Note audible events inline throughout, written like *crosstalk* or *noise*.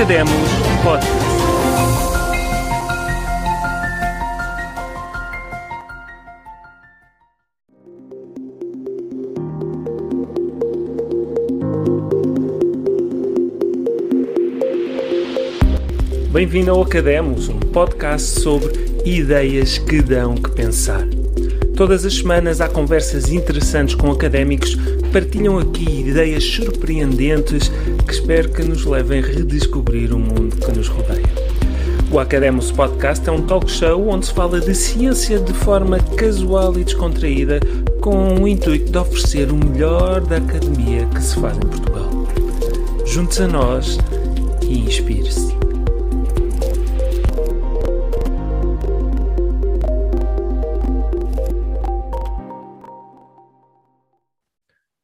Academos Podcast. Bem-vindo ao Academos, um podcast sobre ideias que dão que pensar. Todas as semanas há conversas interessantes com académicos que partilham aqui ideias surpreendentes que espero que nos levem a redescobrir o mundo que nos rodeia. O Academos Podcast é um talk show onde se fala de ciência de forma casual e descontraída, com o intuito de oferecer o melhor da academia que se faz em Portugal. Junte-se a nós e inspire-se.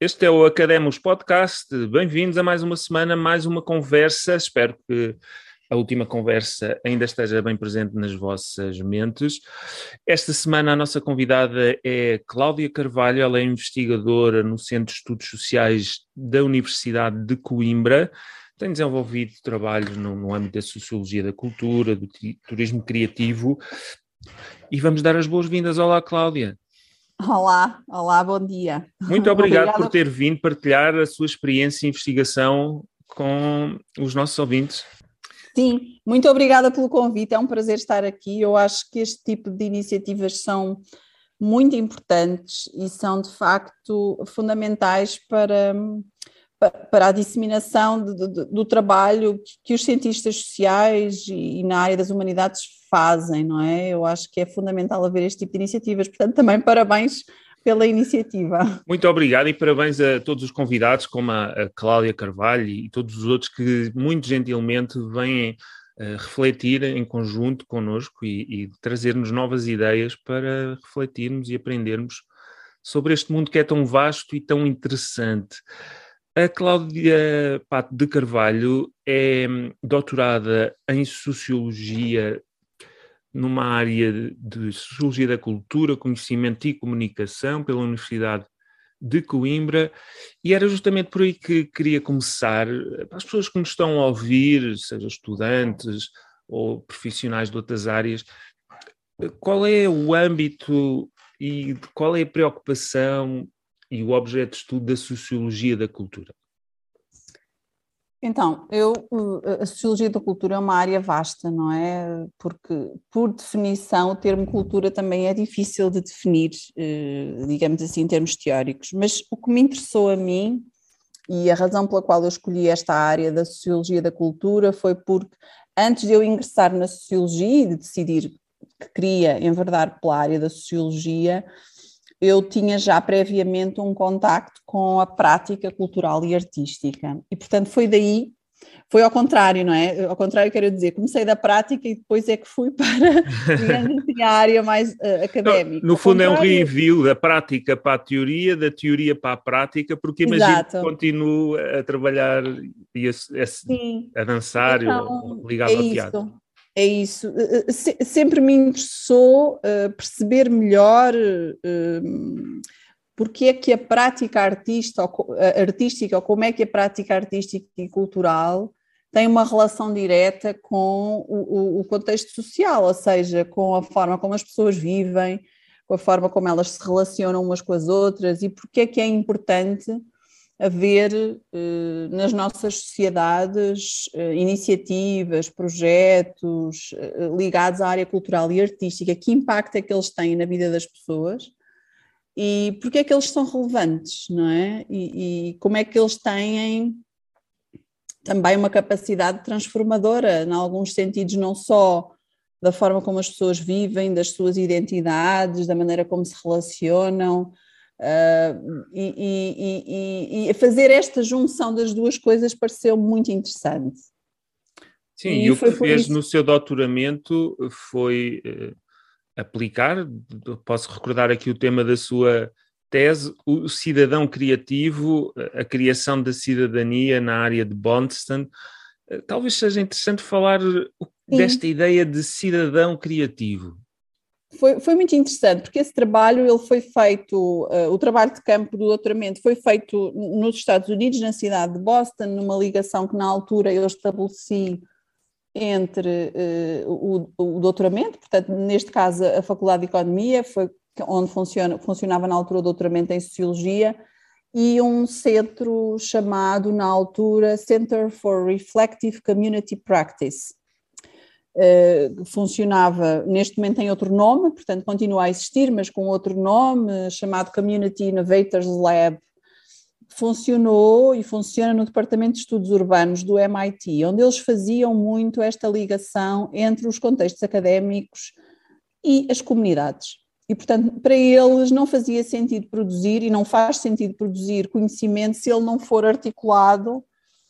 Este é o Academos Podcast. Bem-vindos a mais uma semana, mais uma conversa. Espero que a última conversa ainda esteja bem presente nas vossas mentes. Esta semana a nossa convidada é Cláudia Carvalho, ela é investigadora no Centro de Estudos Sociais da Universidade de Coimbra. Tem desenvolvido trabalhos no, no âmbito da sociologia da cultura, do turismo criativo. E vamos dar as boas-vindas. Olá, Cláudia. Olá, olá, bom dia. Muito obrigado por ter vindo partilhar a sua experiência e investigação com os nossos ouvintes. Sim, muito obrigada pelo convite, é um prazer estar aqui. Eu acho que este tipo de iniciativas são muito importantes e são de facto fundamentais para, para a disseminação do, do, do trabalho que os cientistas sociais e, e na área das humanidades fazem, não é? Eu acho que é fundamental haver este tipo de iniciativas. Portanto, também parabéns pela iniciativa. Muito obrigado e parabéns a todos os convidados, como a, a Cláudia Carvalho e todos os outros que muito gentilmente vêm uh, refletir em conjunto connosco e, e trazer-nos novas ideias para refletirmos e aprendermos sobre este mundo que é tão vasto e tão interessante. A Cláudia Pato de Carvalho é doutorada em Sociologia numa área de Sociologia da Cultura, Conhecimento e Comunicação pela Universidade de Coimbra, e era justamente por aí que queria começar, para as pessoas que nos estão a ouvir, seja estudantes ou profissionais de outras áreas, qual é o âmbito e qual é a preocupação e o objeto de estudo da sociologia da cultura? Então, eu, a sociologia da cultura é uma área vasta, não é? Porque, por definição, o termo cultura também é difícil de definir, eh, digamos assim, em termos teóricos. Mas o que me interessou a mim, e a razão pela qual eu escolhi esta área da sociologia da cultura, foi porque, antes de eu ingressar na sociologia e de decidir que queria enverdar pela área da sociologia, eu tinha já previamente um contacto com a prática cultural e artística. E, portanto, foi daí, foi ao contrário, não é? Ao contrário, quero dizer, comecei da prática e depois é que fui *laughs* para, assim, a área mais uh, académica. No, no fundo, é um reenvio da prática para a teoria, da teoria para a prática, porque imagino Exato. que continuo a trabalhar e a, a, a dançar então, ligado é ao teatro. É isso. Eh, eh, sempre me interessou uh, perceber melhor uh, porque é que a prática artista, ou, artística, ou como é que a prática artística e cultural tem uma relação direta com o, o, contexto social, ou seja, com a forma como as pessoas vivem, com a forma como elas se relacionam umas com as outras e porque é que é importante haver eh, nas nossas sociedades eh, iniciativas, projetos eh, ligados à área cultural e artística, que impacto é que eles têm na vida das pessoas e porque é que eles são relevantes, não é? E, e como é que eles têm também uma capacidade transformadora, em alguns sentidos, não só da forma como as pessoas vivem, das suas identidades, da maneira como se relacionam, Uh, e, e, e, e, fazer esta junção das duas coisas pareceu muito interessante. Sim, e, o que fez isso... no seu doutoramento foi uh, aplicar, posso recordar aqui o tema da sua tese, o cidadão criativo, a criação da cidadania na área de Bondstone. Uh, talvez seja interessante falar Sim. desta ideia de cidadão criativo. Foi, foi muito interessante, porque esse trabalho ele foi feito, uh, o trabalho de campo do doutoramento foi feito nos Estados Unidos, na cidade de Boston, numa ligação que na altura eu estabeleci entre uh, o, o, doutoramento, portanto, neste caso a Faculdade de Economia, foi onde funciona, funcionava na altura o doutoramento em Sociologia, e um centro chamado, na altura, Center for Reflective Community Practice, funcionava, neste momento tem outro nome, portanto continua a existir, mas com outro nome, chamado Community Innovators Lab. Funcionou e funciona no Departamento de Estudos Urbanos do MIT, onde eles faziam muito esta ligação entre os contextos académicos e as comunidades. E, portanto, para eles não fazia sentido produzir e não faz sentido produzir conhecimento se ele não for articulado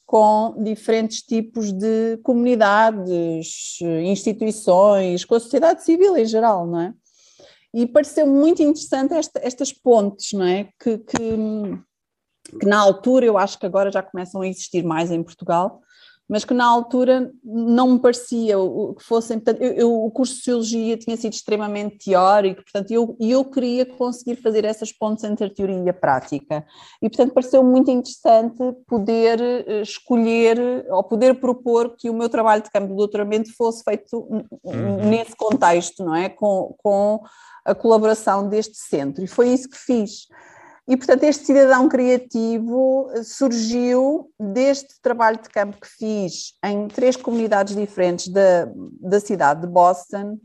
com diferentes tipos de comunidades, instituições, com a sociedade civil em geral, não é? E pareceu muito interessante esta, estas pontes, não é? Que, que, que na altura, eu acho que agora já começam a existir mais em Portugal, mas que na altura não me parecia que fossem. Portanto, eu, eu, o curso de Sociologia tinha sido extremamente teórico, portanto, eu, eu queria conseguir fazer essas pontes entre a teoria e a prática. E, portanto, pareceu muito interessante poder eh, escolher ou poder propor que o meu trabalho de campo de doutoramento fosse feito uhum. nesse contexto, não é? Com, com a colaboração deste centro. E foi isso que fiz. E, portanto, este cidadão criativo surgiu deste trabalho de campo que fiz em três comunidades diferentes da, da cidade de Boston,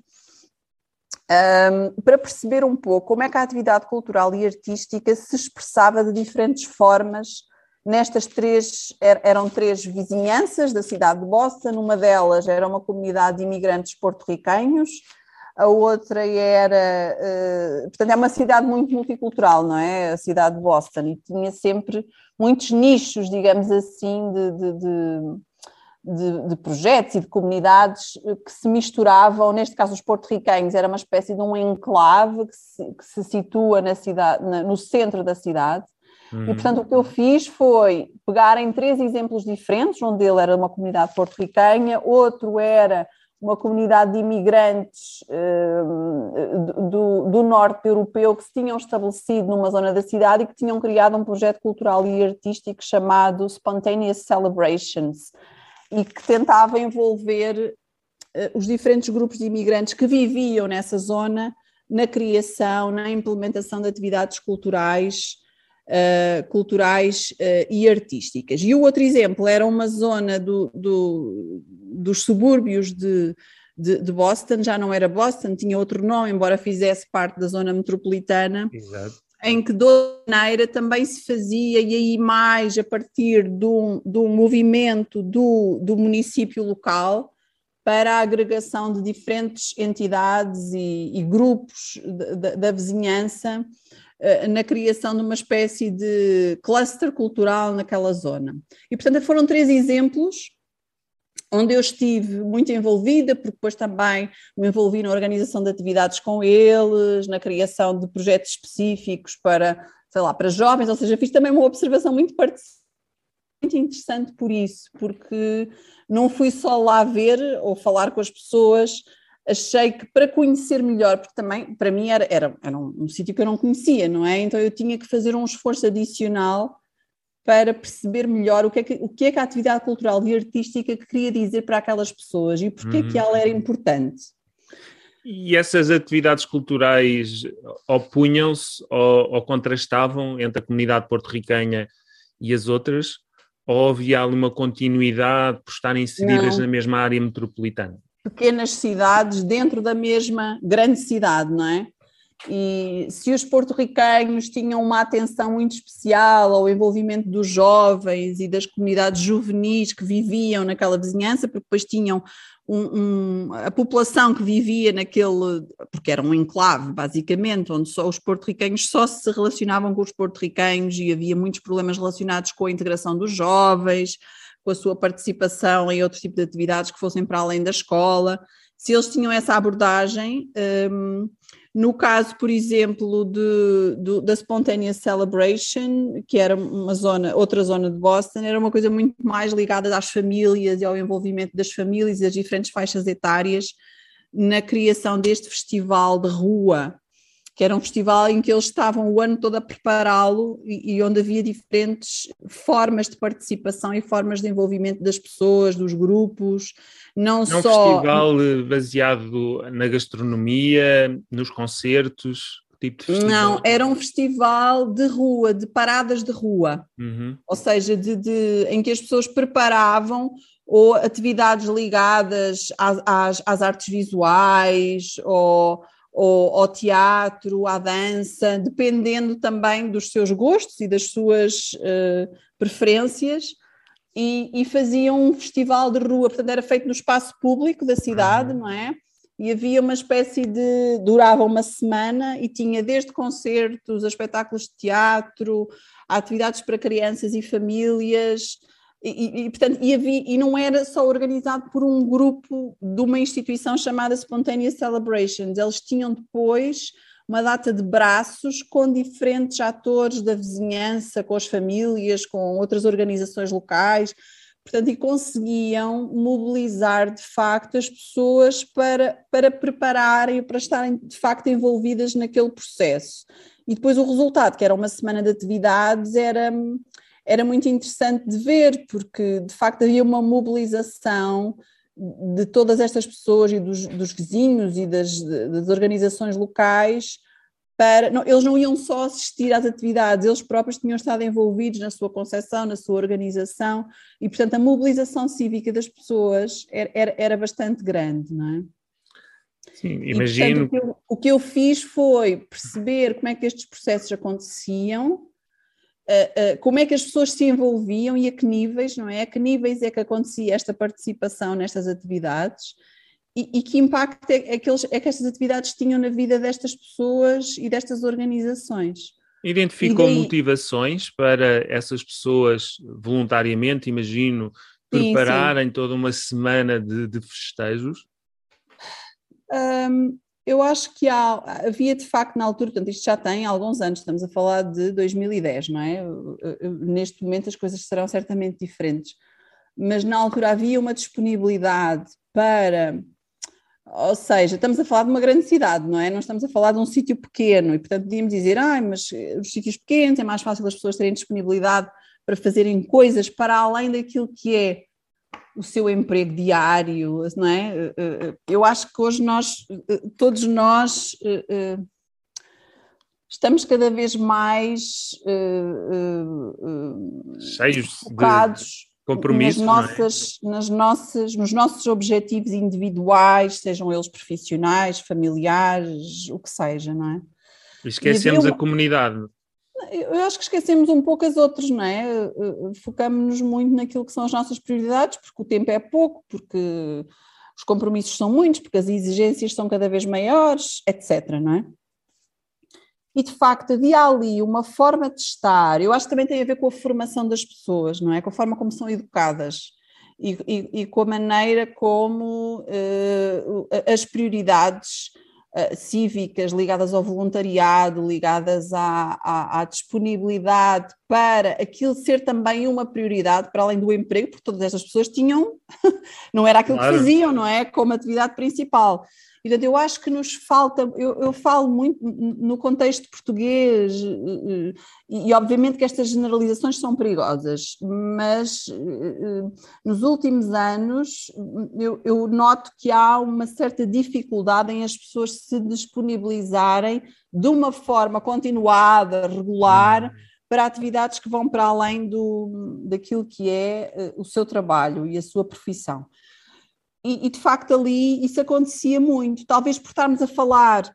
um, para perceber um pouco como é que a atividade cultural e artística se expressava de diferentes formas nestas três, er, eram três vizinhanças da cidade de Boston, uma delas era uma comunidade de imigrantes porto-riquenhos, a outra era, uh, portanto, é uma cidade muito multicultural, não é? A cidade de Boston, e tinha sempre muitos nichos, digamos assim, de, de, de, de projetos e de comunidades que se misturavam. Neste caso, os porto-riquenhos era uma espécie de um enclave que se, que se situa na cidade, na, no centro da cidade. Uhum. E, portanto, o que eu fiz foi pegar em três exemplos diferentes, um deles era uma comunidade porto-riquenha, outro era uma comunidade de imigrantes uh, do, do, norte europeu que se tinham estabelecido numa zona da cidade e que tinham criado um projeto cultural e artístico chamado Spontaneous Celebrations e que tentava envolver uh, os diferentes grupos de imigrantes que viviam nessa zona na criação, na implementação de atividades culturais uh, culturais uh, e artísticas. E o outro exemplo era uma zona do, do, dos subúrbios de, de, de, Boston, já não era Boston, tinha outro nome, embora fizesse parte da zona metropolitana. Exato. Em que Doneira também se fazia, e aí mais a partir do, do movimento do, do município local, para a agregação de diferentes entidades e, e grupos da, da vizinhança eh, na criação de uma espécie de cluster cultural naquela zona. E, portanto, foram três exemplos onde eu estive muito envolvida, porque depois também me envolvi na organização de atividades com eles, na criação de projetos específicos para, sei lá, para jovens, ou seja, fiz também uma observação muito muito interessante por isso, porque não fui só lá ver ou falar com as pessoas achei que para conhecer melhor, porque também para mim era, era, era um, um sítio que eu não conhecia, não é? Então eu tinha que fazer um esforço adicional para perceber melhor o que, é que, o que é que a atividade cultural e artística queria dizer para aquelas pessoas e porque uhum. que ela era importante. E essas atividades culturais opunham-se ou, ou, contrastavam entre a comunidade porto-riquenha e as outras? Ou havia ali uma continuidade por estarem inseridas Não. na mesma área metropolitana? Pequenas cidades dentro da mesma grande cidade, não é? E se os porto-riquenhos tinham uma atenção muito especial ao envolvimento dos jovens e das comunidades juvenis que viviam naquela vizinhança, porque depois tinham um, um, a população que vivia naquele, porque era um enclave, basicamente, onde só os porto-riquenhos só se relacionavam com os porto-riquenhos e havia muitos problemas relacionados com a integração dos jovens, com a sua participação em outro tipo de atividades que fossem para além da escola, se eles tinham essa abordagem. Um, no caso, por exemplo, de, de, da Spontaneous Celebration, que era uma zona, outra zona de Boston, era uma coisa muito mais ligada às famílias e ao envolvimento das famílias e das diferentes faixas etárias na criação deste festival de rua, que era um festival em que eles estavam o ano todo a prepará-lo e, e, onde havia diferentes formas de participação e formas de envolvimento das pessoas, dos grupos, não, não só... um festival baseado na gastronomia, nos concertos tipo de festival? Não, era um festival de rua, de paradas de rua, uhum. ou seja, de, de, em que as pessoas preparavam ou atividades ligadas às, às, às artes visuais ou, ou ao teatro, à dança, dependendo também dos seus gostos e das suas uh, preferências. E, e, faziam um festival de rua, portanto era feito no espaço público da cidade, uhum. não é? e havia uma espécie de. durava uma semana e tinha desde concertos a espetáculos de teatro, a atividades para crianças e famílias. E, e, portanto, e, havia, e não era só organizado por um grupo de uma instituição chamada Spontaneous Celebrations, eles tinham depois uma data de braços com diferentes atores da vizinhança, com as famílias, com outras organizações locais, Portanto, e conseguiam mobilizar de facto as pessoas para, para prepararem, para estarem de facto envolvidas naquele processo. E depois o resultado, que era uma semana de atividades, era, era muito interessante de ver, porque de facto havia uma mobilização de todas estas pessoas e dos, dos vizinhos e das, das organizações locais para. Não, eles não iam só assistir às atividades, eles próprios tinham estado envolvidos na sua concepção, na sua organização, e portanto a mobilização cívica das pessoas era, era, era bastante grande, não é? Sim, imagino. E, portanto, o, que eu, o que eu fiz foi perceber como é que estes processos aconteciam, Uh, uh, como é que as pessoas se envolviam e a que níveis, não é? A que níveis é que acontecia esta participação nestas atividades e, e, que impacto é, é, que eles, é que estas atividades tinham na vida destas pessoas e destas organizações. Identificou daí... motivações para essas pessoas voluntariamente, imagino, prepararem sim, sim. toda uma semana de, de festejos? Um, eu acho que há, havia de facto na altura, portanto, isto já tem alguns anos, estamos a falar de 2010, não é? Neste momento as coisas serão certamente diferentes, mas na altura havia uma disponibilidade para ou seja, estamos a falar de uma grande cidade, não é? Não estamos a falar de um sítio pequeno e, portanto, podíamos dizer, ah, mas eh, os sítios pequenos é mais fácil as pessoas terem disponibilidade para fazerem coisas para além daquilo que é o seu emprego diário, não é? Eh, eh, eu acho que hoje nós, todos nós, estamos cada vez mais cheios focados compromisso nas é? nossas, é? nas nossas, nos nossos objetivos individuais, sejam eles profissionais, familiares, o que seja, não é? E esquecemos a comunidade. Eu acho que esquecemos um pouco as outras, não é? Eh, focamos-nos muito naquilo que são as nossas prioridades, porque o tempo é pouco, porque os compromissos são muitos, porque as exigências são cada vez maiores, etc, não é? e de facto havia ali uma forma de estar, eu acho que também tem a ver com a formação das pessoas, não é? Com a forma como são educadas e, e, e com a maneira como uh, as prioridades uh, cívicas ligadas ao voluntariado, ligadas à, à, à, disponibilidade para aquilo ser também uma prioridade para além do emprego, porque todas estas pessoas tinham, *laughs* não era aquilo claro. que faziam, não é? Como atividade principal. Portanto, eu acho que nos falta, eu, eu falo muito no contexto português, e, e, obviamente que estas generalizações são perigosas, mas nos últimos anos eu, eu noto que há uma certa dificuldade em as pessoas se disponibilizarem de uma forma continuada, regular, uhum. Para atividades que vão para além do, daquilo que é eh, o seu trabalho e a sua profissão. E, e, de facto ali isso acontecia muito, talvez por estarmos a falar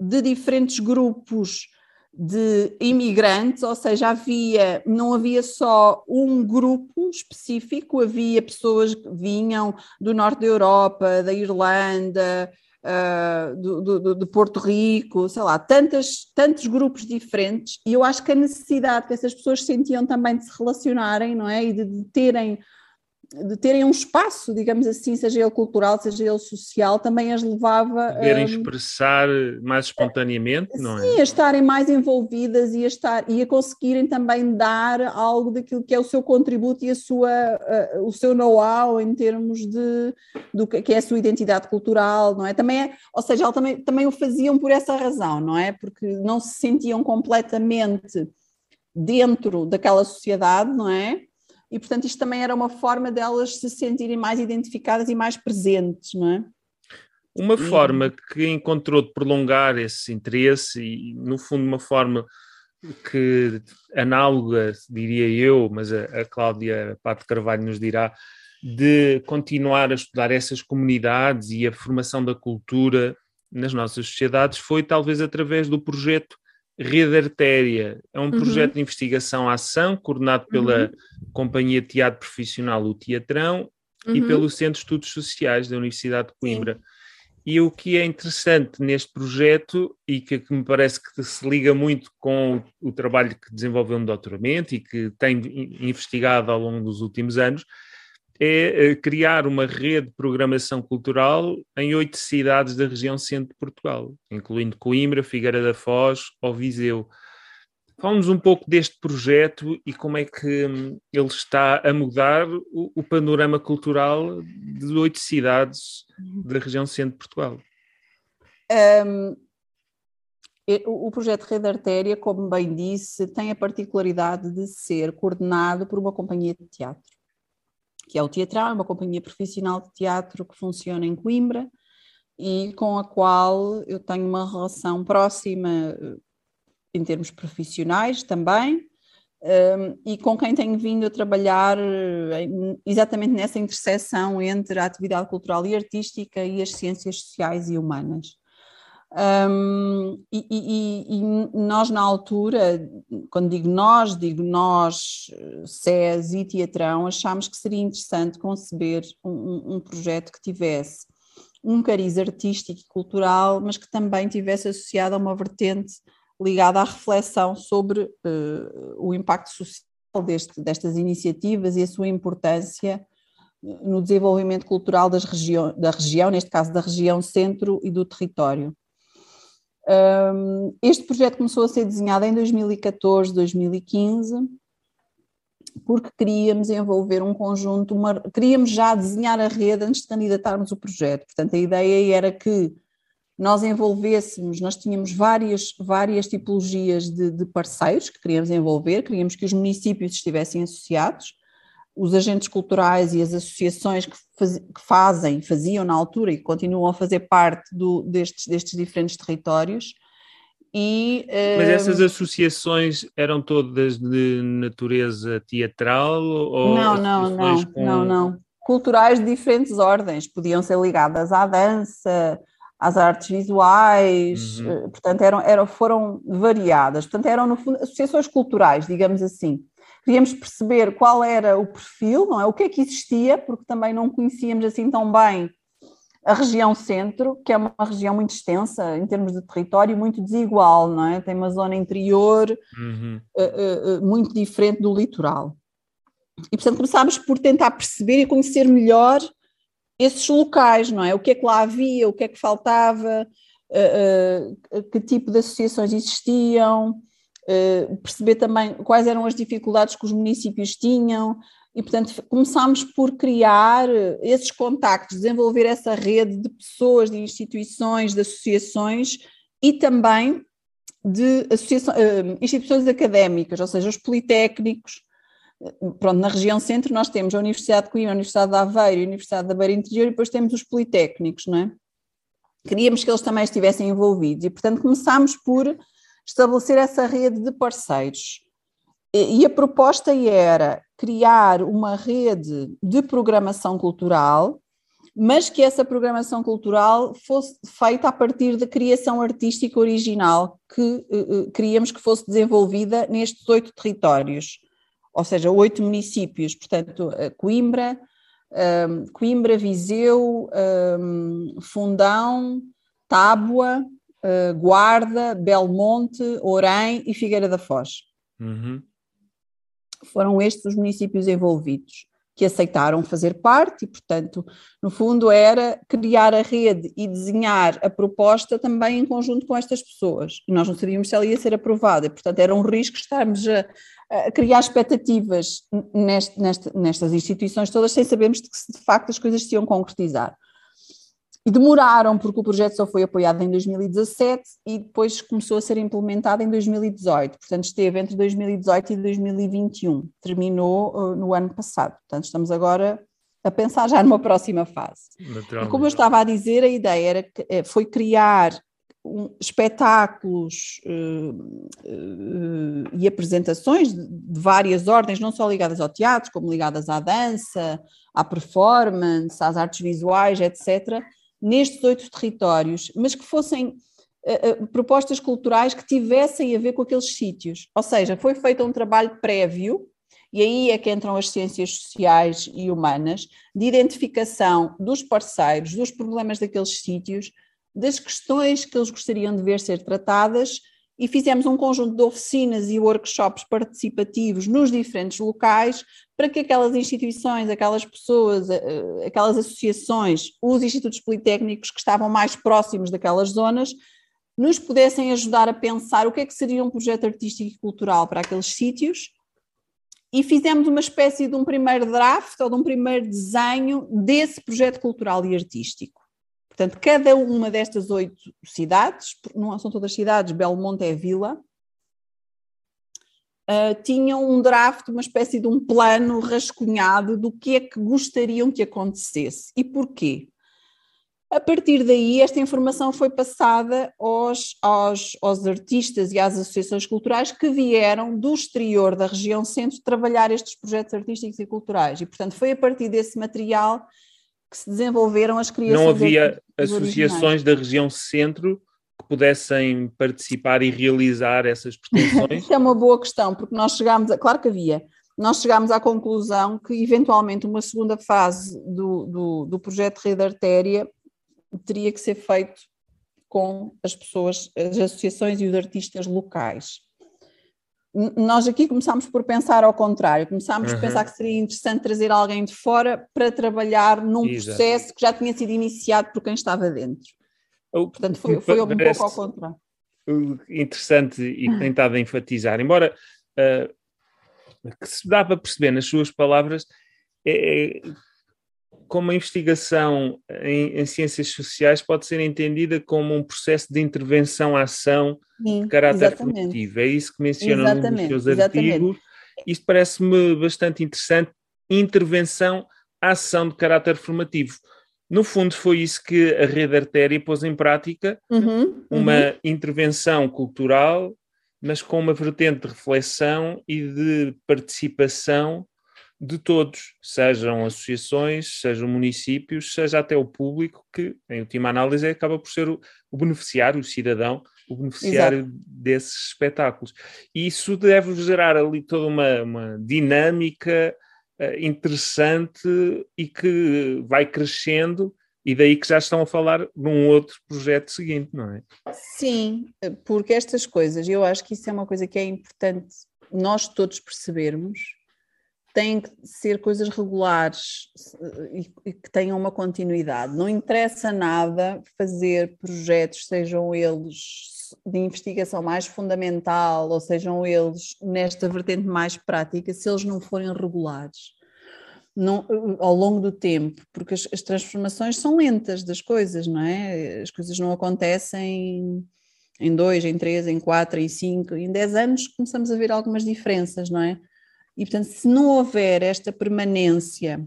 de diferentes grupos de imigrantes, ou seja, havia, não havia só um grupo específico, havia pessoas que vinham do norte da Europa, da Irlanda, uh, do, do, de Porto Rico, sei lá, tantas, tantos grupos diferentes, e eu acho que a necessidade que essas pessoas sentiam também de se relacionarem, não é, e de, de terem de terem um espaço, digamos assim, seja ele cultural, seja ele social, também as levava a expressar mais espontaneamente, não é? Sim, a estarem mais envolvidas e a, estar, e a conseguirem também dar algo daquilo que é o seu contributo e a sua, uh, o seu know-how em termos de do que é a sua identidade cultural, não é? Também é, ou seja, também, também o faziam por essa razão, não é? Porque não se sentiam completamente dentro daquela sociedade, não é? E portanto isto também era uma forma delas se sentirem mais identificadas e mais presentes, não é? Uma e... forma que encontrou de prolongar esse interesse e no fundo uma forma que análoga, diria eu, mas a, a Cláudia Pato Carvalho nos dirá, de continuar a estudar essas comunidades e a formação da cultura nas nossas sociedades foi talvez através do projeto Rede Artéria é um uhum. projeto de investigação-ação coordenado pela uhum. Companhia de Teatro Profissional, o Teatrão, uhum. e pelo Centro de Estudos Sociais da Universidade de Coimbra. Sim. E o que é interessante neste projeto, e que, que, me parece que se liga muito com o, o trabalho que desenvolveu no doutoramento e que tem investigado ao longo dos últimos anos, é eh, criar uma rede de programação cultural em oito cidades da região centro de Portugal, incluindo Coimbra, Figueira da Foz ou Viseu. Fala-nos um pouco deste projeto e como é que hum, ele está a mudar o, o panorama cultural de oito cidades da região centro de Portugal. Um, o projeto Rede Artéria, como bem disse, tem a particularidade de ser coordenado por uma companhia de teatro que é o Teatral, uma companhia profissional de teatro que funciona em Coimbra e com a qual eu tenho uma relação próxima eh, em termos profissionais também, um, ehm, e com quem tenho vindo a trabalhar eh, exatamente nessa interseção entre a atividade cultural e artística e as ciências sociais e humanas. Um, e, e, e, nós, na altura, quando digo nós, digo nós, SES e Teatrão, achámos que seria interessante conceber um, um projeto que tivesse um cariz artístico e cultural, mas que também tivesse associado a uma vertente ligada à reflexão sobre uh, o impacto social deste, destas iniciativas e a sua importância no desenvolvimento cultural das da região, neste caso da região centro e do território. Este projeto começou a ser desenhado em 2014, 2015, porque queríamos envolver um conjunto, uma, queríamos já desenhar a rede antes de candidatarmos o projeto. Portanto, a ideia era que nós envolvêssemos, nós tínhamos várias, várias tipologias de, de parceiros que queríamos envolver, queríamos que os municípios estivessem associados, os agentes culturais e as associações que, faz, que, fazem, faziam na altura e continuam a fazer parte do, destes, destes diferentes territórios. E, Mas essas associações eram todas de natureza teatral? Ou não, não, não, com... não, não. Culturais de diferentes ordens, podiam ser ligadas à dança, às artes visuais, uhum. Eh, portanto eram, eram, foram variadas, portanto eram no fundo associações culturais, digamos assim queríamos perceber qual era o perfil, não é? O que é que existia, porque também não conhecíamos assim tão bem a região centro, que é uma região muito extensa em termos de território, muito desigual, não é? Tem uma zona interior uhum. uh, uh, muito diferente do litoral. E portanto começámos por tentar perceber e conhecer melhor esses locais, não é? O que é que lá havia, o que é que faltava, uh, que tipo de associações existiam, eh, perceber também quais eram as dificuldades que os municípios tinham, e, portanto, começámos por criar eh, esses contactos, desenvolver essa rede de pessoas, de instituições, de associações e também de uh, instituições académicas, ou seja, os politécnicos. Pronto, na região centro nós temos a Universidade de Coimbra, a Universidade de Aveiro, a Universidade da Beira Interior e depois temos os politécnicos, não é? Queríamos que eles também estivessem envolvidos e, portanto, começámos por estabelecer essa rede de parceiros. E a proposta era criar uma rede de programação cultural, mas que essa programação cultural fosse feita a partir da criação artística original que uh, queríamos que fosse desenvolvida nestes oito territórios, ou seja, oito municípios, portanto, Coimbra, um, Coimbra, Viseu, um, Fundão, Tábua, Guarda, Belmonte, Orém e Figueira da Foz. Uhum. Foram estes os municípios envolvidos. que aceitaram fazer parte e, portanto, no fundo era criar a rede e desenhar a proposta também em conjunto com estas pessoas. E nós não sabíamos se ela ia ser aprovada, e, portanto, era um risco estarmos a, a criar expectativas neste, neste, nestas instituições todas sem sabermos de que de facto as coisas se iam concretizar. E demoraram, porque o projeto só foi apoiado em 2017 e depois começou a ser implementado em 2018. Portanto, esteve entre 2018 e 2021. Terminou uh, no ano passado. Portanto, estamos agora a pensar já numa próxima fase. E como eu estava a dizer, a ideia era, eh, foi criar um, espetáculos uh, uh, e apresentações de, de várias ordens, não só ligadas ao teatro, como ligadas à dança, à performance, às artes visuais, etc., nestes oito territórios, mas que fossem uh, propostas culturais que tivessem a ver com aqueles sítios. Ou seja, foi feito um trabalho prévio, e aí é que entram as ciências sociais e humanas, de identificação dos parceiros, dos problemas daqueles sítios, das questões que eles gostariam de ver ser tratadas e fizemos um conjunto de oficinas e workshops participativos nos diferentes locais para que aquelas instituições, aquelas pessoas, eh, eh, aquelas associações, os institutos politécnicos que estavam mais próximos daquelas zonas, nos pudessem ajudar a pensar o que é que seria um projeto artístico e cultural para aqueles sítios e fizemos uma espécie de um primeiro draft ou de um primeiro desenho desse projeto cultural e artístico. Portanto, cada uma destas oito cidades, não são todas cidades, Belmonte é vila, uh, tinham um draft, uma espécie de um plano rascunhado do que é que gostariam que acontecesse e porquê. A partir daí, esta informação foi passada aos, aos, aos, artistas e às associações culturais que vieram do exterior da região centro trabalhar estes projetos artísticos e culturais. E, portanto, foi a partir desse material que se desenvolveram as criações. Não havia associações originais. da região centro que pudessem participar e realizar essas pretensões? *laughs* Isso é uma boa questão, porque nós chegámos, a, claro que havia, nós chegámos à conclusão que eventualmente uma segunda fase do, do, do projeto Rede Artéria teria que ser feito com as pessoas, as associações e os artistas locais nós aqui começámos por pensar ao contrário, começámos uhum. a pensar que seria interessante trazer alguém de fora para trabalhar num Exato. processo que já tinha sido iniciado por quem estava dentro. Portanto, foi, foi um pouco ao contrário. Interessante e que a enfatizar, embora uh, que se dá para perceber nas suas palavras, é, é como a investigação em, em, ciências sociais pode ser entendida como um processo de intervenção-ação de caráter exatamente. formativo. É isso que menciona num dos seus exatamente. artigos. Isto parece-me bastante interessante. Intervenção, ação de caráter formativo. No fundo, foi isso que a Rede Artéria pôs em prática, uhum, uhum. uma intervenção cultural, mas com uma vertente de reflexão e de participação de todos, sejam associações, sejam municípios, seja até o público, que em última análise acaba por ser o, o beneficiário, o cidadão, o beneficiário Exato. desses espetáculos. E isso deve gerar ali toda uma, uma dinâmica uh, interessante e que vai crescendo. E daí que já estão a falar num outro projeto seguinte, não é? Sim, porque estas coisas, eu acho que isso é uma coisa que é importante nós todos percebermos, têm que ser coisas regulares e, e, que tenham uma continuidade. Não interessa nada fazer projetos, sejam eles de investigação mais fundamental ou sejam eles nesta vertente mais prática, se eles não forem regulares. Não, ao longo do tempo, porque as, as transformações são lentas das coisas, não é? As coisas não acontecem em dois, em três, em quatro, em cinco, em dez anos começamos a ver algumas diferenças, não é? E, portanto, se não houver esta permanência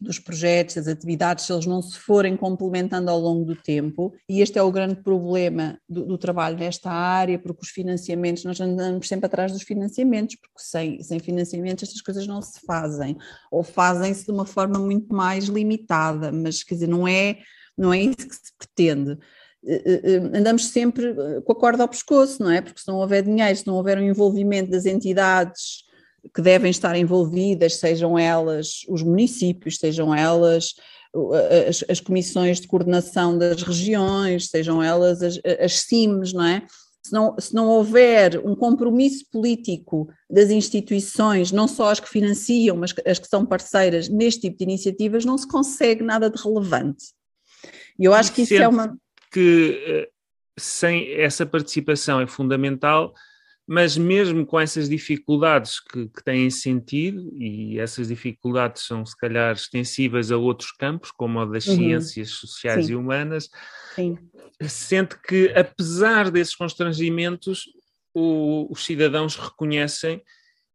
dos projetos, das atividades, se eles não se forem complementando ao longo do tempo, e este é o grande problema do, do, trabalho nesta área, porque os financiamentos, nós andamos sempre atrás dos financiamentos, porque sem, sem financiamentos estas coisas não se fazem, ou fazem-se de uma forma muito mais limitada, mas quer dizer, não é, não é isso que se pretende. Eh, eh, eh, andamos sempre com a corda ao pescoço, não é? Porque se não houver dinheiro, se não houver um envolvimento das entidades que devem estar envolvidas, sejam elas os municípios, sejam elas as, as comissões de coordenação das regiões, sejam elas as, as CIMs, não é? se não, se não houver um compromisso político das instituições, não só as que financiam, mas as que são parceiras neste tipo de iniciativas, não se consegue nada de relevante. E eu acho que isso é uma. Que eh, sem essa participação é fundamental, mas mesmo com essas dificuldades que, que, têm sentido, e essas dificuldades são se calhar extensíveis a outros campos, como a das uhum. ciências sociais Sim. e humanas, Sim. sente que apesar desses constrangimentos, o, os cidadãos reconhecem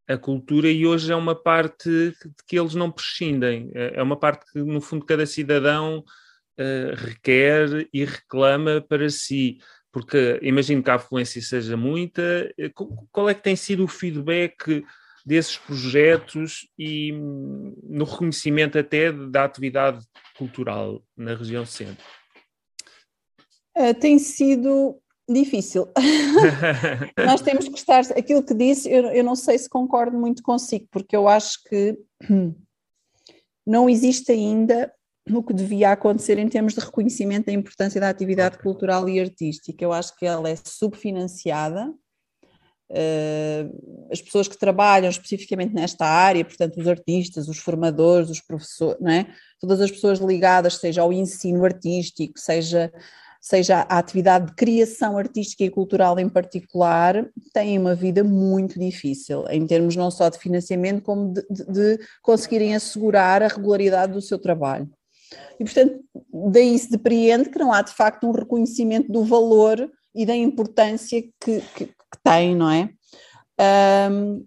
a cultura e hoje é uma parte de que eles não prescindem, é, é uma parte que no fundo cada cidadão uh, requer e reclama para si porque imagino que a afluência seja muita. Eh, qual é que tem sido o feedback desses projetos e hum, no reconhecimento até da atividade cultural na região centro? Uh, tem sido difícil. *laughs* Nós temos que estar. Aquilo que disse, eu, eu não sei se concordo muito consigo, porque eu acho que não existe ainda no que devia acontecer em termos de reconhecimento da importância da atividade cultural e artística. Eu acho que ela é subfinanciada. Uh, as pessoas que trabalham especificamente nesta área, portanto, os artistas, os formadores, os professores, não é? todas as pessoas ligadas, seja ao ensino artístico, seja, seja à atividade de criação artística e cultural em particular, têm uma vida muito difícil, em termos não só de financiamento, como de, de, de conseguirem assegurar a regularidade do seu trabalho. E, portanto, daí se depreende que não há de facto um reconhecimento do valor e da importância que, que, que tem, não é? Um,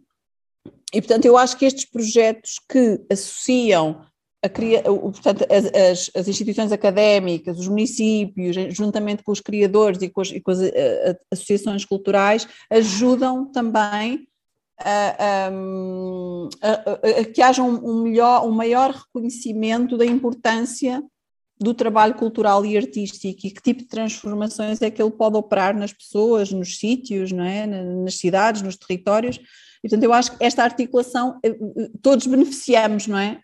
e, portanto, eu acho que estes projetos que associam a, portanto, as, as, instituições académicas, os municípios, juntamente com os criadores e com as, e com as a, a, associações culturais, ajudam também que haja um, melhor, um maior reconhecimento da importância do trabalho cultural e artístico e que tipo de transformações é que ele pode operar nas pessoas, nos sítios, não é? nas cidades, nos territórios. E, portanto, eu acho que esta articulação, eh, eh, todos beneficiamos, não é?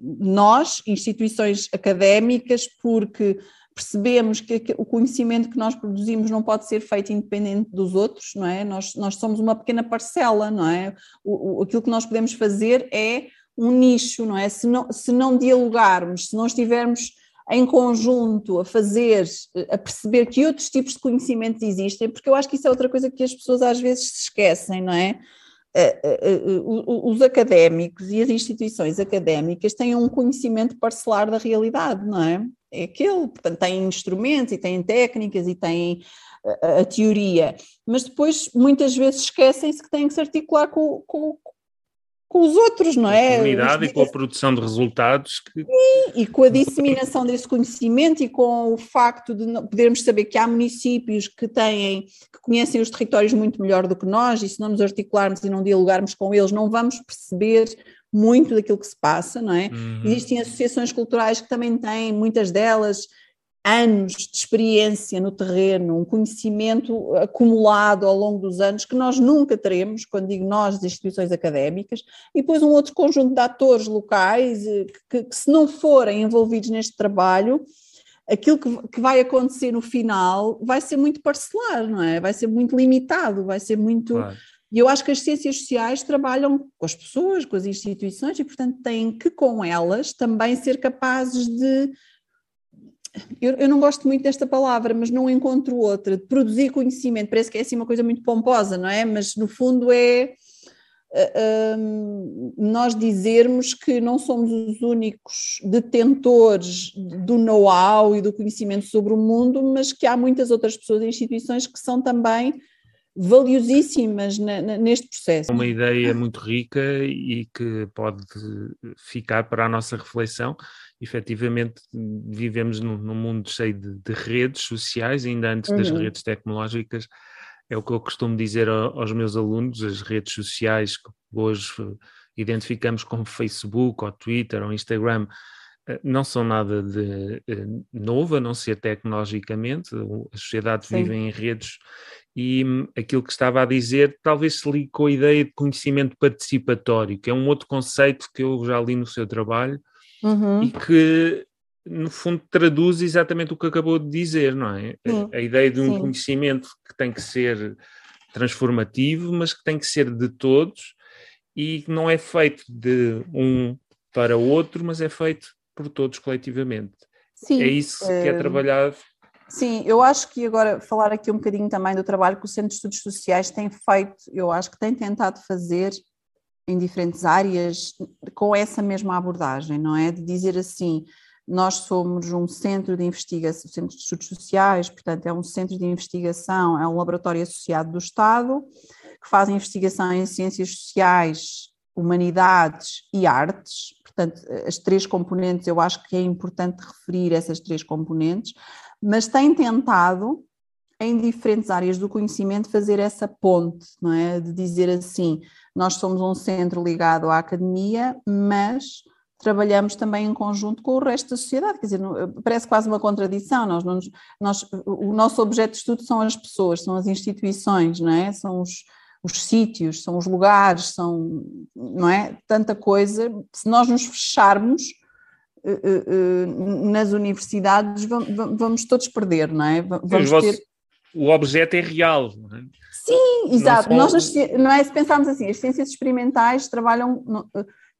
Nós, instituições académicas, porque percebemos que o conhecimento que nós produzimos não pode ser feito independente dos outros, não é? Nós, nós somos uma pequena parcela, não é? O, o, aquilo que nós podemos fazer é um nicho, não é? Se não, se não dialogarmos, se não estivermos em conjunto a fazer, a perceber que outros tipos de conhecimentos existem, porque eu acho que isso é outra coisa que as pessoas às vezes se esquecem, não é? Eh, eh, eh, os académicos e as instituições académicas têm um conhecimento parcelar da realidade, não é? É aquele, portanto, tem instrumentos e tem técnicas e tem a, a teoria, mas depois muitas vezes esquecem-se que têm que se articular com, com, com os outros, não é? Com a comunidade e com a produção de resultados. Que... E, e, com a disseminação desse conhecimento e com o facto de podermos saber que há municípios que têm, que conhecem os territórios muito melhor do que nós, e se não nos articularmos e não dialogarmos com eles, não vamos perceber muito daquilo que se passa, não é? Uhum. Existem associações culturais que também têm, muitas delas, anos de experiência no terreno, um conhecimento acumulado ao longo dos anos que nós nunca teremos, quando digo nós, as instituições académicas, e depois um outro conjunto de atores locais eh, que, que se não forem envolvidos neste trabalho, aquilo que, que, vai acontecer no final vai ser muito parcelar, não é? Vai ser muito limitado, vai ser muito. Claro. E eu acho que as ciências sociais trabalham com as pessoas, com as instituições, e, portanto, têm que, com elas, também ser capazes de. Eu, eu não gosto muito desta palavra, mas não encontro outra, de produzir conhecimento. Parece que é assim uma coisa muito pomposa, não é? Mas, no fundo, é. Uh, nós dizermos que não somos os únicos detentores do know-how e do conhecimento sobre o mundo, mas que há muitas outras pessoas e instituições que são também valiosíssimas na, na, neste processo. Uma ideia muito rica e que pode ficar para a nossa reflexão. Efetivamente, vivemos num, num mundo cheio de, de, redes sociais, ainda antes das uhum. redes tecnológicas. É o que eu costumo dizer aos meus alunos: as redes sociais que hoje identificamos como Facebook, ou Twitter, ou Instagram, não são nada de eh, novo, a não ser tecnologicamente. As sociedades Sim. vivem em redes e hum, aquilo que estava a dizer talvez se ligue com a ideia de conhecimento participatório, que é um outro conceito que eu já li no seu trabalho uhum. e que no fundo, traduz exatamente o que acabou de dizer, não é? Sim, a, ideia de um sim. conhecimento que tem que ser transformativo, mas que tem que ser de todos e que não é feito de um para outro, mas é feito por todos coletivamente. Sim, é isso que é eh, trabalhado. Sim, eu acho que agora falar aqui um bocadinho também do trabalho que o Centro de Estudos Sociais tem feito, eu acho que tem tentado fazer em diferentes áreas com essa mesma abordagem, não é? De dizer assim, nós somos um centro de investigação, centro de estudos sociais, portanto é um centro de investigação, é um laboratório associado do Estado, que faz investigação em ciências sociais, humanidades e artes, portanto as três componentes, eu acho que é importante referir essas três componentes, mas tem tentado em diferentes áreas do conhecimento fazer essa ponte, não é? De dizer assim, nós somos um centro ligado à academia, mas trabalhamos também em conjunto com o resto da sociedade, quer dizer, parece quase uma contradição, nós, nós, o nosso objeto de estudo são as pessoas, são as instituições, não é? São os, os sítios, são os lugares, são, não é? Tanta coisa, se nós nos fecharmos uh, uh, nas universidades, vamos, todos perder, não é? Vamos ter... O objeto é real, não é? Sim, exato. Nós, não é? Se pensarmos assim, as ciências experimentais trabalham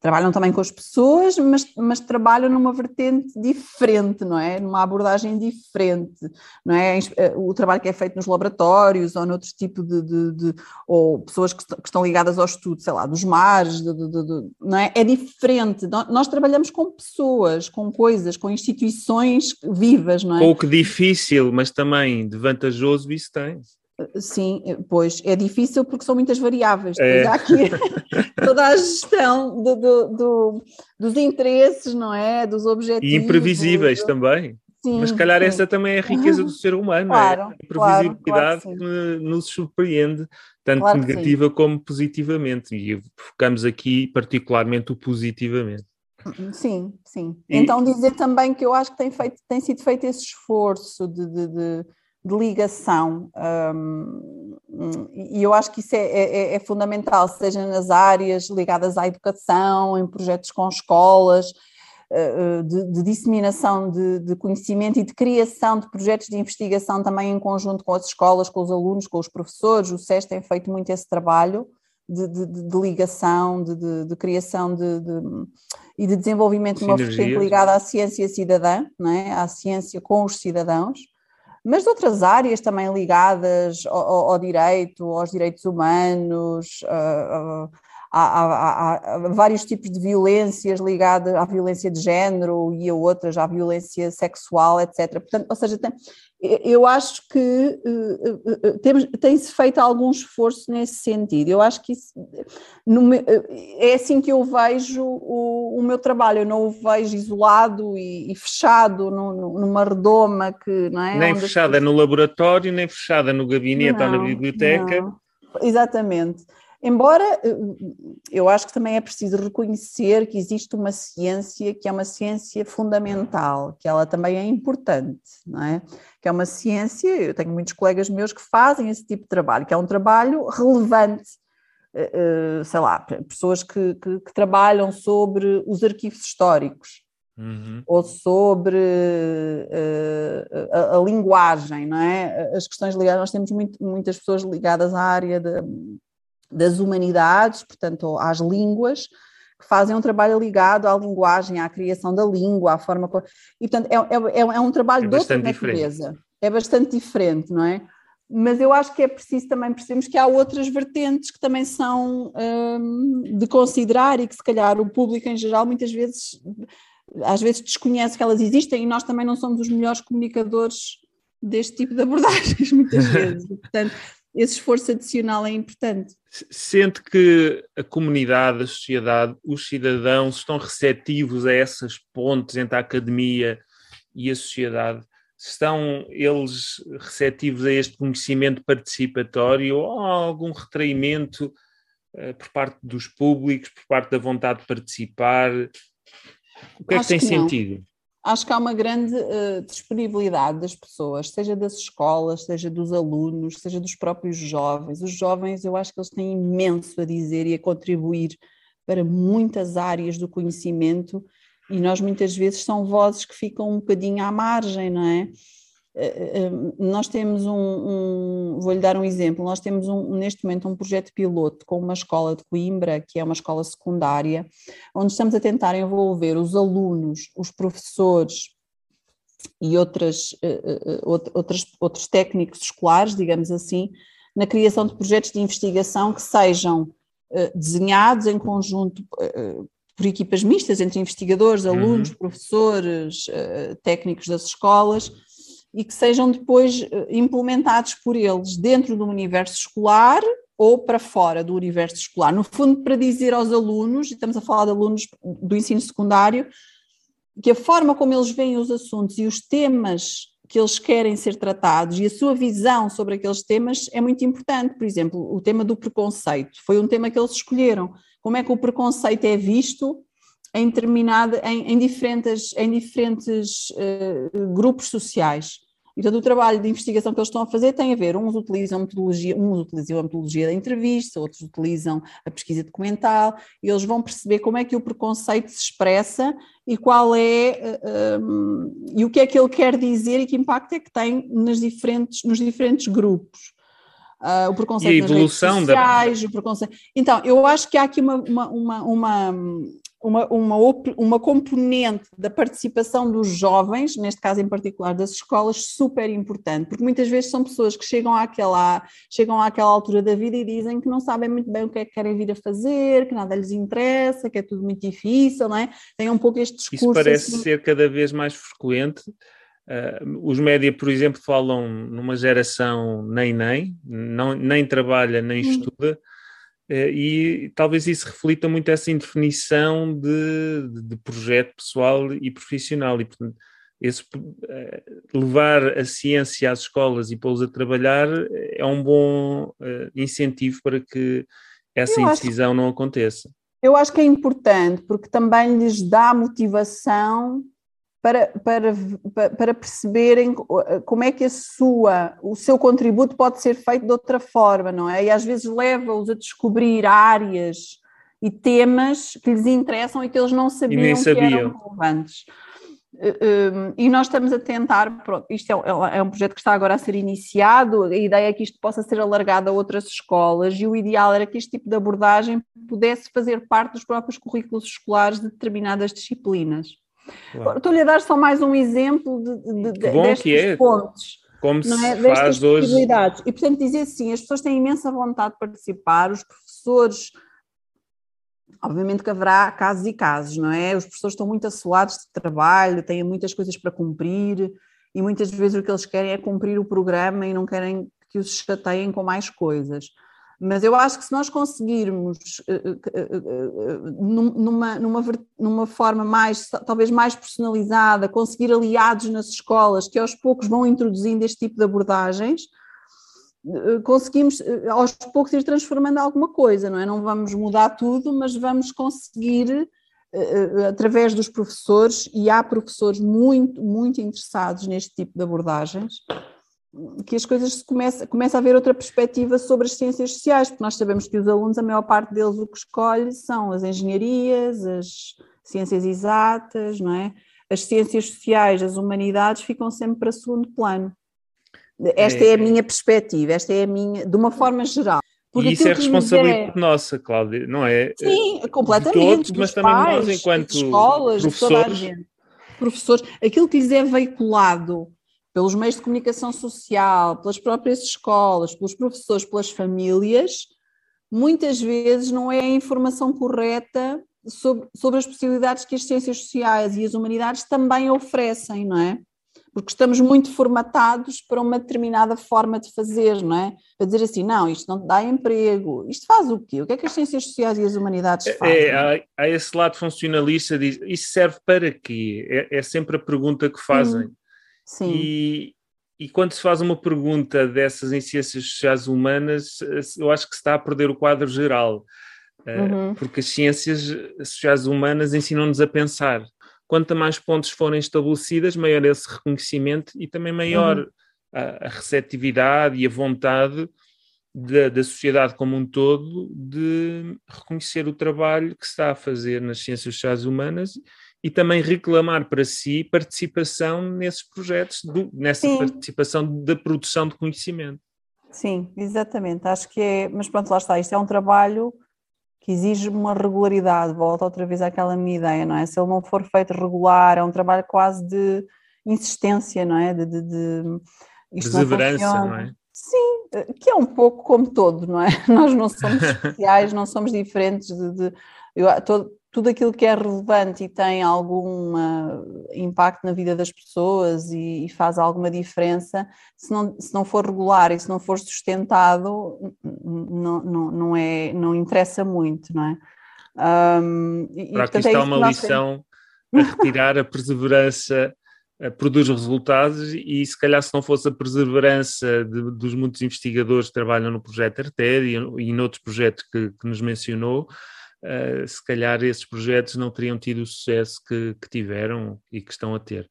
trabalham também com as pessoas, mas, mas trabalham numa vertente diferente, não é? Numa abordagem diferente, não é? Eh, o trabalho que é feito nos laboratórios ou noutro tipo de, de, de ou pessoas que, que, estão ligadas ao estudo, sei lá, dos mares, de, não é? É diferente. Nós trabalhamos com pessoas, com coisas, com instituições vivas, não é? Pouco difícil, mas também vantajoso isso tem. Sim, pois é difícil porque são muitas variáveis. É. Há aqui *laughs* toda a gestão do, do, do, dos interesses, não é? Dos objetivos. E imprevisíveis também. Sim, Mas, se calhar, sim. essa também é a riqueza do ser humano, claro, é? A imprevisibilidade claro, claro que nos surpreende, tanto negativa como positivamente. E focamos aqui, particularmente, o positivamente. Sim, sim. E... Então, dizer também que eu acho que tem, feito, tem sido feito esse esforço de, de, de de ligação. Um, e eu acho que isso é, é, é, fundamental, seja nas áreas ligadas à educação, em projetos com escolas, uh, de, de disseminação de, de, conhecimento e de criação de projetos de investigação também em conjunto com as escolas, com os alunos, com os professores. O SES tem feito muito esse trabalho. De, de, ligação, de, criação de, e de desenvolvimento de uma vertente ligada à ciência cidadã, não é? à ciência com os cidadãos mas de outras áreas também ligadas ao, ao direito, aos direitos humanos, a, a, a, vários tipos de violências ligadas à violência de género e a outras, à violência sexual, etc. Portanto, ou seja, tem, eu acho que uh, tem-se feito algum esforço nesse sentido. Eu acho que isso, no, é assim que eu vejo o, o, meu trabalho. Eu não o vejo isolado e, e fechado no, numa redoma que não é. Nem fechada no laboratório, nem fechada no gabinete não, ou na biblioteca. Não. Exatamente. Embora eh, eu acho que também é preciso reconhecer que existe uma ciência que é uma ciência fundamental, que ela também é importante, não é? Que é uma ciência, eu tenho muitos colegas meus que fazem esse tipo de trabalho, que é um trabalho relevante, eh, eh, sei lá, pessoas que, que, que trabalham sobre os arquivos históricos, Uhum. ou sobre uh, a, a, linguagem, não é? As questões ligadas, nós temos muito, muitas pessoas ligadas à área de, das humanidades, portanto, às línguas, que fazem um trabalho ligado à linguagem, à criação da língua, à forma. E, portanto, é, é, é um trabalho é de outra natureza. Diferente. É bastante diferente, não é? Mas eu acho que é preciso também percebermos que há outras vertentes que também são hum, de considerar e que, se calhar, o público em geral muitas vezes, às vezes, desconhece que elas existem e nós também não somos os melhores comunicadores deste tipo de abordagens, *laughs* muitas vezes. Portanto, esse esforço adicional é importante. Sente que a comunidade, a sociedade, os cidadãos estão receptivos a essas pontes entre a academia e a sociedade? Estão eles receptivos a este conhecimento participatório ou há algum retraimento uh, por parte dos públicos, por parte da vontade de participar? O que é Acho que tem que sentido? Acho que há uma grande uh, disponibilidade das pessoas, seja das escolas, seja dos alunos, seja dos próprios jovens. Os jovens, eu acho que eles têm imenso a dizer e a contribuir para muitas áreas do conhecimento e nós muitas vezes são vozes que ficam um bocadinho à margem, não é? Eh, eh, nós temos um, um vou-lhe dar um exemplo, nós temos um, neste momento um projeto piloto com uma escola de Coimbra, que é uma escola secundária, onde estamos a tentar envolver os alunos, os professores e outras, outras, outros técnicos escolares, digamos assim, na criação de projetos de investigação que sejam desenhados em conjunto por equipas mistas entre investigadores, alunos, uhum. professores, técnicos das escolas, e que sejam depois eh, implementados por eles dentro do universo escolar ou para fora do universo escolar. No fundo, para dizer aos alunos, e estamos a falar de alunos do ensino secundário, que a forma como eles veem os assuntos e os temas que eles querem ser tratados e a sua visão sobre aqueles temas é muito importante. Por exemplo, o tema do preconceito foi um tema que eles escolheram. Como é que o preconceito é visto em em, em diferentes, em diferentes uh, grupos sociais. E todo o trabalho de investigação que eles estão a fazer tem a ver, uns utilizam metodologia, uns utilizam a metodologia da entrevista, outros utilizam a pesquisa documental, e eles vão perceber como é que o preconceito se expressa e qual é, um, e o que é que ele quer dizer e que impacto é que tem nas diferentes, nos diferentes grupos. Uh, o preconceito e a evolução sociais, da... o preconceito. Então, eu acho que há aqui uma, uma, uma, uma uma, uma, uma componente da participação dos jovens, neste caso em particular das escolas, super importante, porque muitas vezes são pessoas que chegam àquela, chegam àquela altura da vida e dizem que não sabem muito bem o que é que querem vir a fazer, que nada lhes interessa, que é tudo muito difícil, não é? Tem um pouco este discurso. Isso parece assim... ser cada vez mais frequente. Uh, os média, por exemplo, falam numa geração nem-nem, não, nem trabalha nem hum. estuda, e talvez isso reflita muito essa indefinição de, de, projeto pessoal e profissional. E, portanto, esse, eh, levar a ciência às escolas e pô-los a trabalhar é um bom incentivo para que essa eu indecisão acho, não aconteça. Eu acho que é importante, porque também lhes dá motivação para, para, para perceberem como é que a sua, o seu contributo pode ser feito de outra forma, não é? E às vezes leva-os a descobrir áreas e temas que lhes interessam e que eles não sabiam, que eram relevantes. Eh, eh, e nós estamos a tentar, pronto, isto é, é um projeto que está agora a ser iniciado, a ideia é que isto possa ser alargado a outras escolas e o ideal era que este tipo de abordagem pudesse fazer parte dos próprios currículos escolares de determinadas disciplinas. Claro. Estou-lhe a dar só mais um exemplo de, de, de destes é. pontos. Como se é? faz hoje. E, portanto, dizer assim, as pessoas têm imensa vontade de participar, os professores, obviamente que haverá casos e casos, não é? Os professores estão muito assoados de trabalho, têm muitas coisas para cumprir e muitas vezes o que eles querem é cumprir o programa e não querem que os chateiem com mais coisas. Mas eu acho que se nós conseguirmos, eh, eh, eh, numa, numa, numa forma mais, talvez mais personalizada, conseguir aliados nas escolas que aos poucos vão introduzindo este tipo de abordagens, conseguimos aos poucos ir transformando alguma coisa, não é? Não vamos mudar tudo, mas vamos conseguir, através dos professores, e há professores muito, muito interessados neste tipo de abordagens, que as coisas se começa, começa a haver outra perspectiva sobre as ciências sociais, porque nós sabemos que os alunos, a maior parte deles, o que escolhe são as engenharias, as ciências exatas, não é? As ciências sociais, as humanidades ficam sempre para segundo plano. Esta é, é a minha perspectiva, esta é a minha, de uma forma geral. Porque e isso é responsabilidade é... nossa, Cláudia, não é? Sim, completamente. Todos, mas também pais, nós, enquanto escolas, professores. Professores, aquilo que lhes é veiculado pelos meios de comunicação social, pelas próprias escolas, pelos professores, pelas famílias, muitas vezes não é a informação correta sobre, sobre as possibilidades que as ciências sociais e as humanidades também oferecem, não é? Porque estamos muito formatados para uma determinada forma de fazer, não é? Para dizer assim, não, isto não dá emprego, isto faz o quê? O que é que as ciências sociais e as humanidades é, fazem? É, há, há, esse lado funcionalista, diz, isso serve para quê? É, é sempre a pergunta que fazem. Hum. Sim. E, e quando se faz uma pergunta dessas em ciências sociais humanas, eu acho que se está a perder o quadro geral, eh, uhum. porque as ciências sociais humanas ensinam-nos a pensar. Quanto mais pontos forem estabelecidas, maior é esse reconhecimento e também maior uhum. a, a, receptividade e a vontade da, da sociedade como um todo de reconhecer o trabalho que se está a fazer nas ciências sociais humanas e também reclamar para si participação nesses projetos, do, nessa Sim. participação da produção de conhecimento. Sim, exatamente. Acho que é, mas pronto, lá está. Isto é um trabalho que exige uma regularidade. Volta outra vez àquela minha ideia, não é? Se ele não for feito regular, é um trabalho quase de insistência, não é? De, de, de perseverança, não, não, é? Sim, que é um pouco como todo, não é? *laughs* Nós não somos *laughs* especiais, não somos diferentes de, de eu, todo, tudo aquilo que é relevante e tem algum impacto na vida das pessoas e, e, faz alguma diferença, se não, se não for regular e se não for sustentado, não, não, não, é, não interessa muito, não é? Um, e, Para aqui é está uma lição a retirar a perseverança produz resultados e se calhar se não fosse a perseverança de, dos muitos investigadores que trabalham no projeto Arter e, e noutros projetos que, que nos mencionou, uh, se calhar esses projetos não teriam tido o sucesso que, que tiveram e que estão a ter.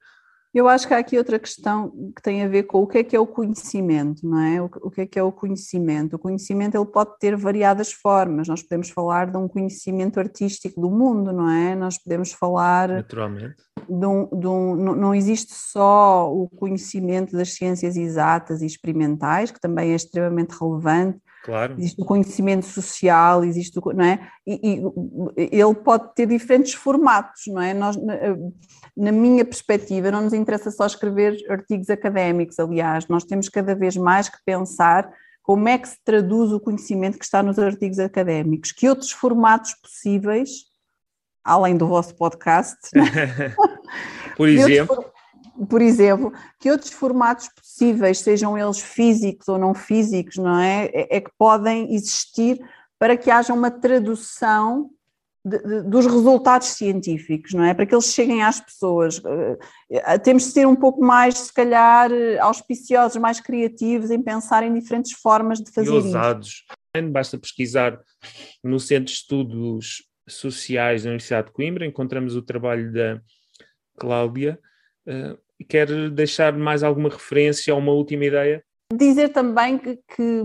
Eu acho que há aqui outra questão que tem a ver com o que é que é o conhecimento, não é? O que é que é o conhecimento? O conhecimento ele pode ter variadas formas. Nós podemos falar de um conhecimento artístico do mundo, não é? Nós podemos falar naturalmente de um, de um, não existe só o conhecimento das ciências exatas e experimentais, que também é extremamente relevante, Claro. Existe o conhecimento social, existe o, não é? E, e, ele pode ter diferentes formatos, não é? Nós, na minha perspectiva, não nos interessa só escrever artigos académicos, aliás, nós temos cada vez mais que pensar como é que se traduz o conhecimento que está nos artigos académicos, que outros formatos possíveis, além do vosso podcast, *laughs* por exemplo, por exemplo, que outros formatos possíveis, sejam eles físicos ou não físicos, não é? É, é que podem existir para que haja uma tradução de, de, dos resultados científicos, não é? Para que eles cheguem às pessoas. Uh, temos de ser um pouco mais, se calhar, auspiciosos, mais criativos em pensar em diferentes formas de fazer e ousados. isso. Basta pesquisar no Centro de Estudos Sociais da Universidade de Coimbra, encontramos o trabalho da Cláudia, quer deixar mais alguma referência ou uma última ideia? Dizer também que, que,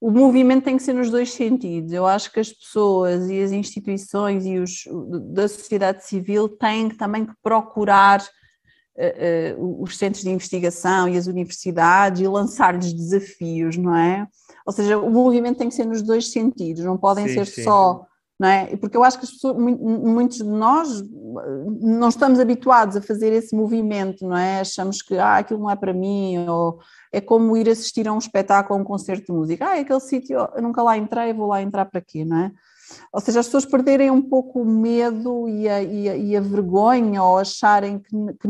o movimento tem que ser nos dois sentidos. Eu acho que as pessoas e as instituições e os da sociedade civil têm também que procurar uh, uh, os centros de investigação e as universidades e lançar-lhes desafios, não é? Ou seja, o movimento tem que ser nos dois sentidos, não podem sim, ser sim. só não é? Porque eu acho que pessoas, muitos de nós não estamos habituados a fazer esse movimento, não é? Achamos que ah, aquilo não é para mim, ou é como ir assistir a um espetáculo, a um concerto de música. Ah, é aquele sítio, eu nunca lá entrei, vou lá entrar para quê, não é? Ou seja, as pessoas perderem um pouco o medo e a, e a, e a vergonha ou acharem que, que,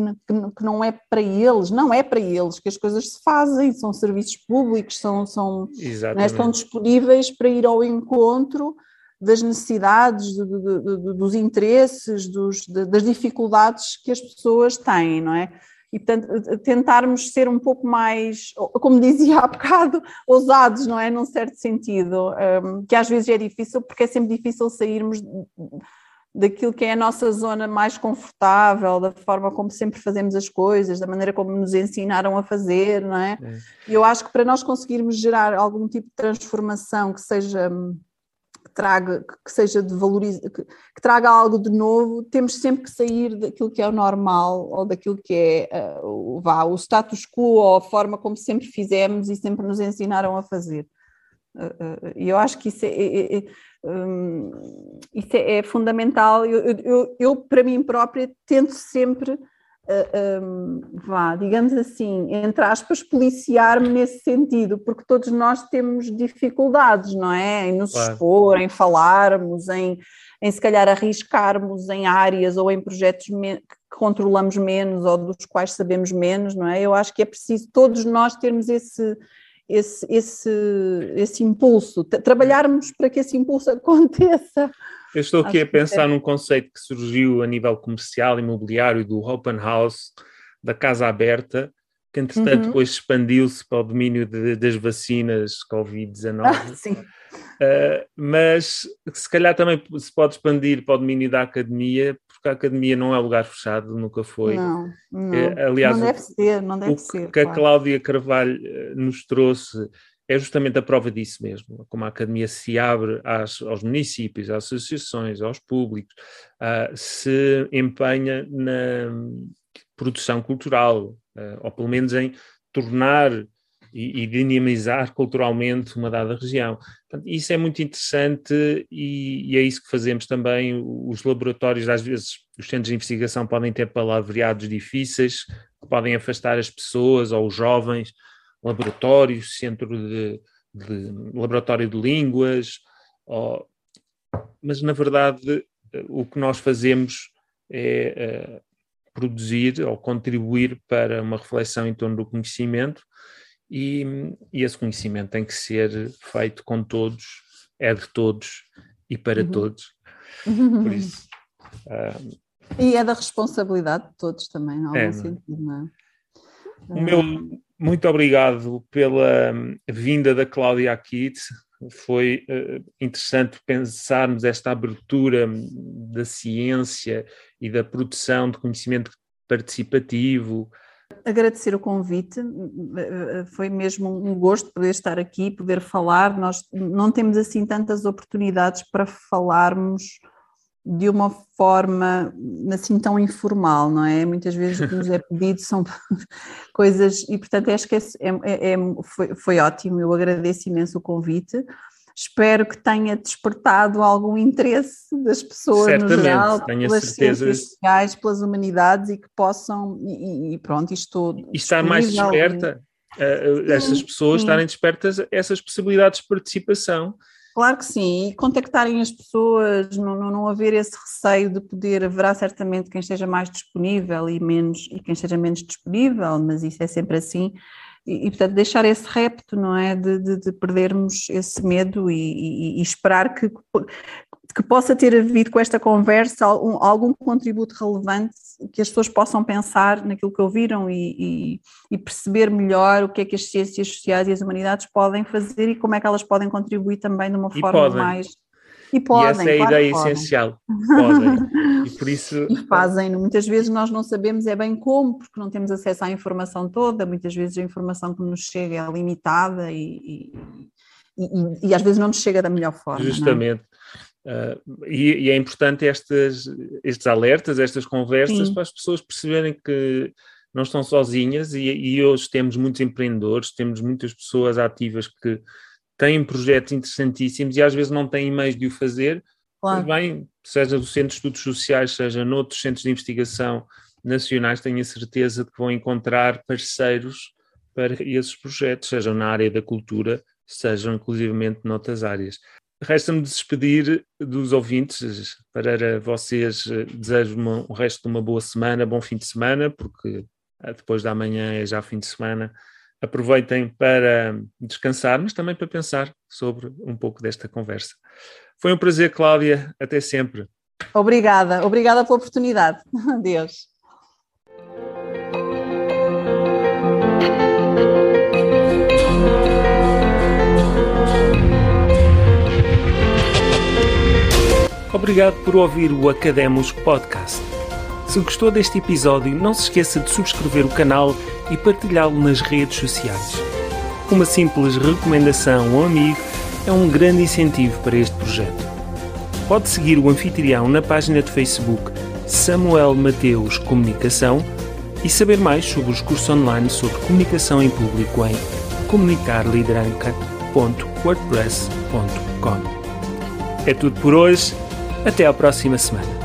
que, não é para eles, não é para eles, que as coisas se fazem, são serviços públicos, são, são é? estão disponíveis para ir ao encontro das necessidades, do, do, do, dos interesses, dos, das dificuldades que as pessoas têm, não é? E, portanto, tentarmos ser um pouco mais, como dizia *laughs* há bocado, ousados, não é? Num certo sentido, um, que às vezes é difícil, porque é sempre difícil sairmos daquilo que é a nossa zona mais confortável, da forma como sempre fazemos as coisas, da maneira como nos ensinaram a fazer, não é? é. E eu acho que para nós conseguirmos gerar algum tipo de transformação que seja traga, que seja de valoriz... que, que, traga algo de novo, temos sempre que sair daquilo que é o normal ou daquilo que é uh, vá, o status quo ou a forma como sempre fizemos e sempre nos ensinaram a fazer. E uh, uh, eu acho que isso é, é, é, um, isso é, é fundamental. Eu, eu, eu, para mim própria, tento sempre um, vá, digamos assim, entre aspas, policiar-me nesse sentido, porque todos nós temos dificuldades, não é? Em nos claro. expor, em falarmos, em, em se calhar arriscarmos em áreas ou em projetos que controlamos menos ou dos quais sabemos menos, não é? Eu acho que é preciso todos nós termos esse. Esse, esse, esse impulso, trabalharmos para que esse impulso *laughs* aconteça. Eu estou aqui a pensar num conceito que surgiu a nível comercial, imobiliário, do open house, da casa aberta, que entretanto uhum. depois expandiu-se para o domínio de, das vacinas Covid-19. Ah, sim. Uh, mas se calhar também se pode expandir para o domínio da academia, porque a academia não é lugar fechado, nunca foi. Não, não. Uh, aliás, não deve o, ser, não deve o ser. que claro. a Cláudia Carvalho eh, nos trouxe é justamente a prova disso mesmo, como a academia se abre às, aos municípios, às associações, aos públicos, uh, se empenha na produção cultural, uh, ou pelo menos em tornar e, e, dinamizar culturalmente uma dada região. Portanto, isso é muito interessante e, e, é isso que fazemos também. Os laboratórios, às vezes, os centros de investigação podem ter palavreados difíceis, que podem afastar as pessoas ou os jovens laboratório, centro de, de laboratório de línguas, mas na verdade o que nós fazemos é uh, produzir ou contribuir para uma reflexão em torno do conhecimento e, e, esse conhecimento tem que ser feito com todos, é de todos e para uhum. todos. *laughs* Por isso. Uh, e é da responsabilidade de todos também, não é? Sentido, não é? O meu, muito obrigado pela hum, vinda da Cláudia aqui. Foi uh, interessante pensarmos esta abertura hum, da ciência e da produção de conhecimento participativo. Agradecer o convite, hum, eh, foi mesmo um gosto poder estar aqui, poder falar. Nós não temos assim tantas oportunidades para falarmos de uma forma assim tão informal, não é? Muitas vezes o que nos é pedido são *laughs* coisas, e portanto acho que é, é, é, foi, foi ótimo, eu agradeço imenso o convite. Espero que tenha despertado algum interesse das pessoas Certamente, no geral, pelas ciências sociais, pelas humanidades e que possam, e, e pronto, estou. E estar mais desperta, uh, essas pessoas sim. estarem despertas a essas possibilidades de participação Claro que sim, e contactarem as pessoas, não, não, não, haver esse receio de poder, haverá certamente quem esteja mais disponível e menos e quem esteja menos disponível, mas isso é sempre assim, e, e portanto deixar esse repto, não é, de, de, de perdermos esse medo e, e, e esperar que, que possa ter havido com esta conversa algum, algum, contributo relevante que as pessoas possam pensar naquilo que ouviram e, e, e, perceber melhor o que é que as ciências sociais e as humanidades podem fazer e como é que elas podem contribuir também de uma e forma podem. mais. E podem. E essa é a claro ideia essencial. Podem. E por isso. *laughs* E fazem. Muitas vezes nós não sabemos é bem como, porque não temos acesso à informação toda. Muitas vezes a informação que nos chega é limitada e, e, às vezes não nos chega da melhor forma. É? Uh, e, e, é importante estes, estes alertas, estas conversas, Sim. para as pessoas perceberem que não estão sozinhas e, e, hoje temos muitos empreendedores, temos muitas pessoas ativas que têm projetos interessantíssimos e às vezes não têm meios de o fazer, claro. bem, seja no Centro de Estudos Sociais, seja noutros centros de investigação nacionais, tenho a certeza de que vão encontrar parceiros para esses projetos, sejam na área da cultura, sejam inclusivamente noutras áreas. Resta-me despedir dos ouvintes. Para vocês, eh, desejo o resto de uma boa semana, bom fim de semana, porque eh, depois da manhã é já fim de semana. Aproveitem para descansar, mas também para pensar sobre um pouco desta conversa. Foi um prazer, Cláudia. Até sempre. Obrigada, obrigada pela oportunidade. *laughs* Adeus. Obrigado por ouvir o Academos Podcast. Se gostou deste episódio, não se esqueça de subscrever o canal e partilhá-lo nas redes sociais. Uma simples recomendação ou amigo é um grande incentivo para este projeto. Pode seguir o anfitrião na página de Facebook Samuel Mateus Comunicação e saber mais sobre os cursos online sobre comunicação em público em comunicarlideranca.wordpress.com. É tudo por hoje até à próxima semana.